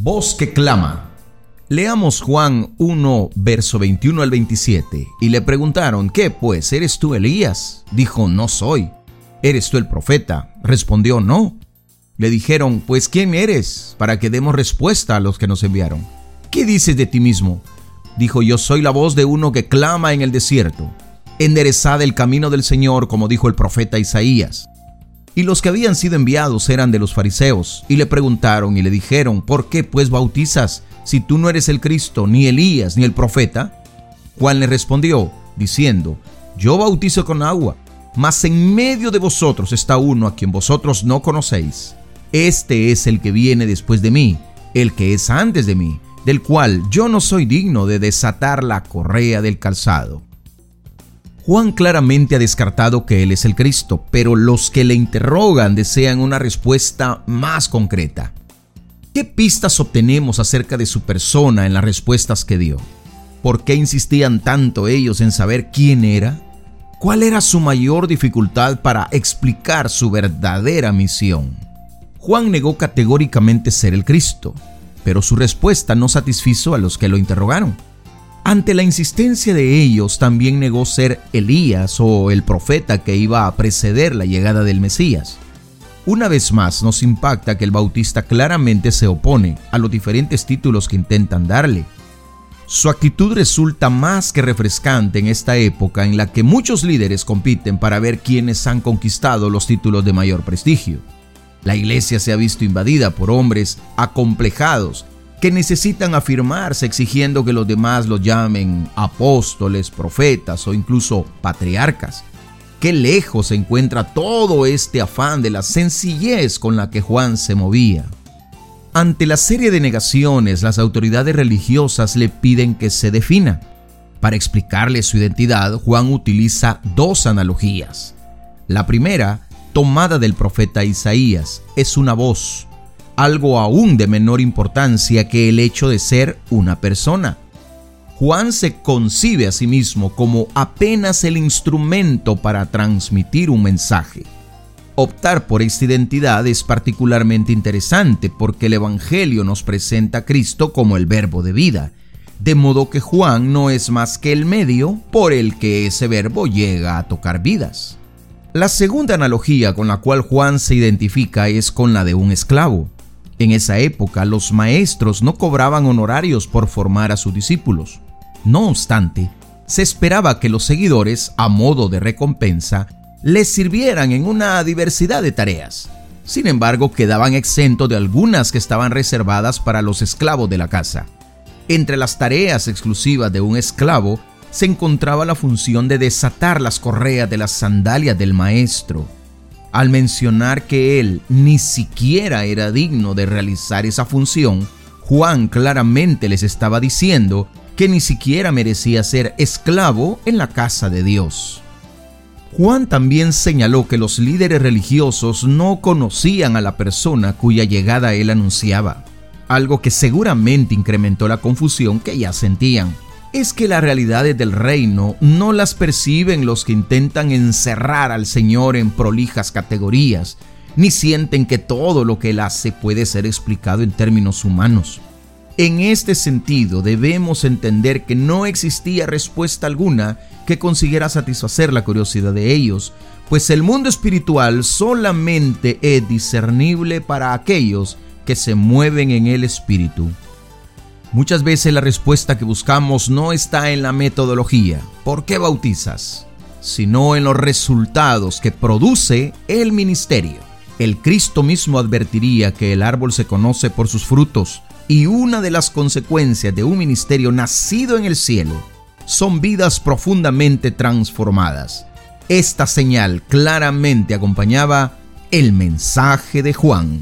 Voz que clama. Leamos Juan 1, verso 21 al 27. Y le preguntaron, ¿qué pues? ¿Eres tú Elías? Dijo, no soy. ¿Eres tú el profeta? Respondió, no. Le dijeron, pues ¿quién eres? Para que demos respuesta a los que nos enviaron. ¿Qué dices de ti mismo? Dijo, yo soy la voz de uno que clama en el desierto. Enderezad el camino del Señor, como dijo el profeta Isaías. Y los que habían sido enviados eran de los fariseos, y le preguntaron y le dijeron, ¿por qué pues bautizas si tú no eres el Cristo, ni Elías, ni el profeta? Juan le respondió, diciendo, yo bautizo con agua, mas en medio de vosotros está uno a quien vosotros no conocéis. Este es el que viene después de mí, el que es antes de mí, del cual yo no soy digno de desatar la correa del calzado. Juan claramente ha descartado que Él es el Cristo, pero los que le interrogan desean una respuesta más concreta. ¿Qué pistas obtenemos acerca de su persona en las respuestas que dio? ¿Por qué insistían tanto ellos en saber quién era? ¿Cuál era su mayor dificultad para explicar su verdadera misión? Juan negó categóricamente ser el Cristo, pero su respuesta no satisfizo a los que lo interrogaron. Ante la insistencia de ellos, también negó ser Elías o el profeta que iba a preceder la llegada del Mesías. Una vez más nos impacta que el bautista claramente se opone a los diferentes títulos que intentan darle. Su actitud resulta más que refrescante en esta época en la que muchos líderes compiten para ver quiénes han conquistado los títulos de mayor prestigio. La iglesia se ha visto invadida por hombres acomplejados que necesitan afirmarse exigiendo que los demás los llamen apóstoles, profetas o incluso patriarcas. Qué lejos se encuentra todo este afán de la sencillez con la que Juan se movía. Ante la serie de negaciones, las autoridades religiosas le piden que se defina. Para explicarle su identidad, Juan utiliza dos analogías. La primera, tomada del profeta Isaías, es una voz, algo aún de menor importancia que el hecho de ser una persona. Juan se concibe a sí mismo como apenas el instrumento para transmitir un mensaje. Optar por esta identidad es particularmente interesante porque el Evangelio nos presenta a Cristo como el verbo de vida, de modo que Juan no es más que el medio por el que ese verbo llega a tocar vidas. La segunda analogía con la cual Juan se identifica es con la de un esclavo. En esa época los maestros no cobraban honorarios por formar a sus discípulos. No obstante, se esperaba que los seguidores, a modo de recompensa, les sirvieran en una diversidad de tareas. Sin embargo, quedaban exentos de algunas que estaban reservadas para los esclavos de la casa. Entre las tareas exclusivas de un esclavo se encontraba la función de desatar las correas de las sandalias del maestro, al mencionar que él ni siquiera era digno de realizar esa función, Juan claramente les estaba diciendo que ni siquiera merecía ser esclavo en la casa de Dios. Juan también señaló que los líderes religiosos no conocían a la persona cuya llegada él anunciaba, algo que seguramente incrementó la confusión que ya sentían es que las realidades del reino no las perciben los que intentan encerrar al Señor en prolijas categorías, ni sienten que todo lo que Él hace puede ser explicado en términos humanos. En este sentido, debemos entender que no existía respuesta alguna que consiguiera satisfacer la curiosidad de ellos, pues el mundo espiritual solamente es discernible para aquellos que se mueven en el espíritu. Muchas veces la respuesta que buscamos no está en la metodología, ¿por qué bautizas? sino en los resultados que produce el ministerio. El Cristo mismo advertiría que el árbol se conoce por sus frutos y una de las consecuencias de un ministerio nacido en el cielo son vidas profundamente transformadas. Esta señal claramente acompañaba el mensaje de Juan.